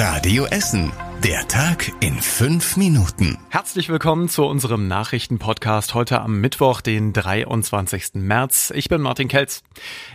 Radio Essen. Der Tag in fünf Minuten. Herzlich willkommen zu unserem Nachrichtenpodcast heute am Mittwoch, den 23. März. Ich bin Martin Kelz.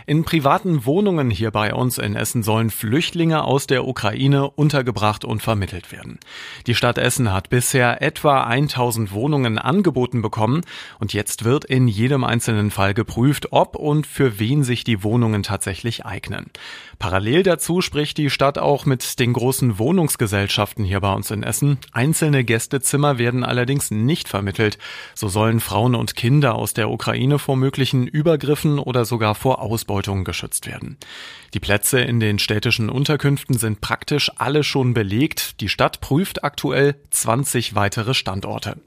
In privaten Wohnungen hier bei uns in Essen sollen Flüchtlinge aus der Ukraine untergebracht und vermittelt werden. Die Stadt Essen hat bisher etwa 1000 Wohnungen angeboten bekommen und jetzt wird in jedem einzelnen Fall geprüft, ob und für wen sich die Wohnungen tatsächlich eignen. Parallel dazu spricht die Stadt auch mit den großen Wohnungsgesellschaften hier hier bei uns in Essen. Einzelne Gästezimmer werden allerdings nicht vermittelt. So sollen Frauen und Kinder aus der Ukraine vor möglichen Übergriffen oder sogar vor Ausbeutung geschützt werden. Die Plätze in den städtischen Unterkünften sind praktisch alle schon belegt. Die Stadt prüft aktuell 20 weitere Standorte.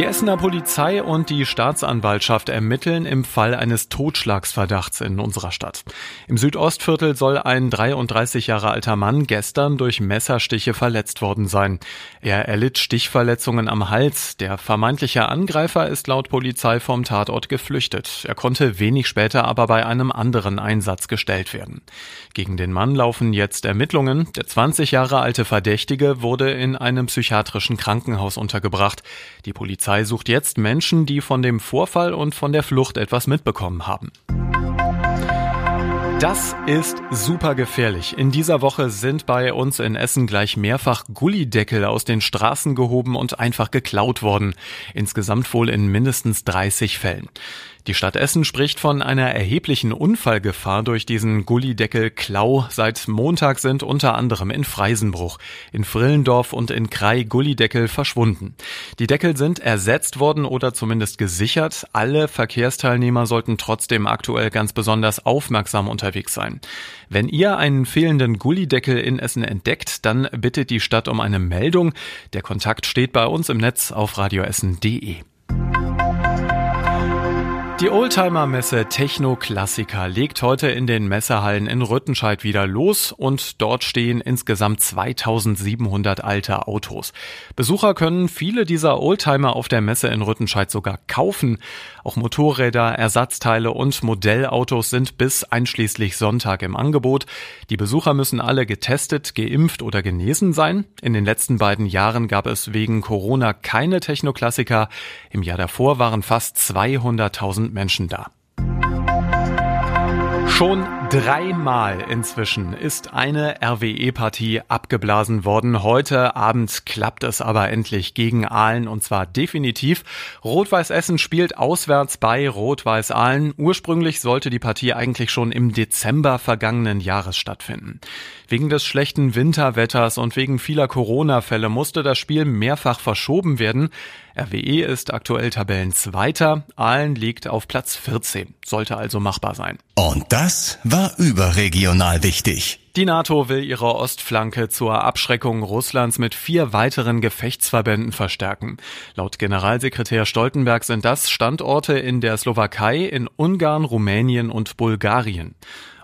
Die Essener Polizei und die Staatsanwaltschaft ermitteln im Fall eines Totschlagsverdachts in unserer Stadt. Im Südostviertel soll ein 33 Jahre alter Mann gestern durch Messerstiche verletzt worden sein. Er erlitt Stichverletzungen am Hals. Der vermeintliche Angreifer ist laut Polizei vom Tatort geflüchtet. Er konnte wenig später aber bei einem anderen Einsatz gestellt werden. Gegen den Mann laufen jetzt Ermittlungen. Der 20 Jahre alte Verdächtige wurde in einem psychiatrischen Krankenhaus untergebracht. Die Polizei Polizei sucht jetzt Menschen, die von dem Vorfall und von der Flucht etwas mitbekommen haben. Das ist super gefährlich. In dieser Woche sind bei uns in Essen gleich mehrfach Gullideckel aus den Straßen gehoben und einfach geklaut worden. Insgesamt wohl in mindestens 30 Fällen. Die Stadt Essen spricht von einer erheblichen Unfallgefahr durch diesen Gullideckel-Klau. Seit Montag sind unter anderem in Freisenbruch, in Frillendorf und in Krei Gullideckel verschwunden. Die Deckel sind ersetzt worden oder zumindest gesichert. Alle Verkehrsteilnehmer sollten trotzdem aktuell ganz besonders aufmerksam unterwegs sein. Wenn ihr einen fehlenden Gullideckel in Essen entdeckt, dann bittet die Stadt um eine Meldung. Der Kontakt steht bei uns im Netz auf radioessen.de. Die Oldtimer-Messe Techno Klassiker legt heute in den Messehallen in Rüttenscheid wieder los und dort stehen insgesamt 2700 alte Autos. Besucher können viele dieser Oldtimer auf der Messe in Rüttenscheid sogar kaufen. Auch Motorräder, Ersatzteile und Modellautos sind bis einschließlich Sonntag im Angebot. Die Besucher müssen alle getestet, geimpft oder genesen sein. In den letzten beiden Jahren gab es wegen Corona keine Technoklassiker. Im Jahr davor waren fast 200.000 Menschen da. Schon dreimal inzwischen ist eine RWE-Partie abgeblasen worden. Heute Abend klappt es aber endlich gegen Aalen und zwar definitiv. Rot-Weiß Essen spielt auswärts bei Rot-Weiß Aalen. Ursprünglich sollte die Partie eigentlich schon im Dezember vergangenen Jahres stattfinden. Wegen des schlechten Winterwetters und wegen vieler Corona-Fälle musste das Spiel mehrfach verschoben werden. RWE ist aktuell Tabellenzweiter, Aalen liegt auf Platz 14, sollte also machbar sein. Und das war überregional wichtig. Die NATO will ihre Ostflanke zur Abschreckung Russlands mit vier weiteren Gefechtsverbänden verstärken. Laut Generalsekretär Stoltenberg sind das Standorte in der Slowakei, in Ungarn, Rumänien und Bulgarien.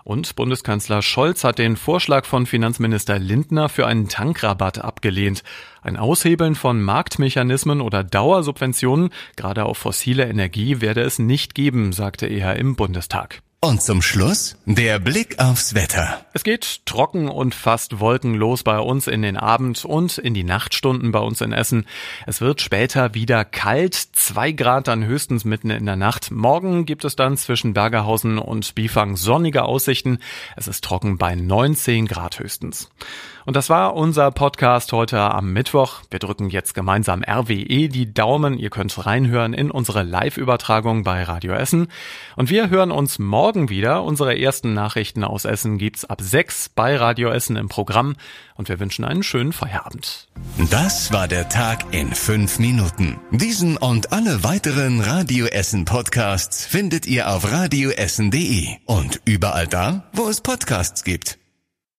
Und Bundeskanzler Scholz hat den Vorschlag von Finanzminister Lindner für einen Tankrabatt abgelehnt. Ein Aushebeln von Marktmechanismen oder Dauersubventionen, gerade auf fossile Energie, werde es nicht geben, sagte er im Bundestag. Und zum Schluss der Blick aufs Wetter. Es geht trocken und fast wolkenlos bei uns in den Abend- und in die Nachtstunden bei uns in Essen. Es wird später wieder kalt, zwei Grad dann höchstens mitten in der Nacht. Morgen gibt es dann zwischen Bergerhausen und Bifang sonnige Aussichten. Es ist trocken bei 19 Grad höchstens. Und das war unser Podcast heute am Mittwoch. Wir drücken jetzt gemeinsam RWE die Daumen. Ihr könnt reinhören in unsere Live-Übertragung bei Radio Essen. Und wir hören uns morgen wieder. Unsere ersten Nachrichten aus Essen gibt's ab sechs bei Radio Essen im Programm. Und wir wünschen einen schönen Feierabend. Das war der Tag in fünf Minuten. Diesen und alle weiteren Radio Essen Podcasts findet ihr auf radioessen.de und überall da, wo es Podcasts gibt.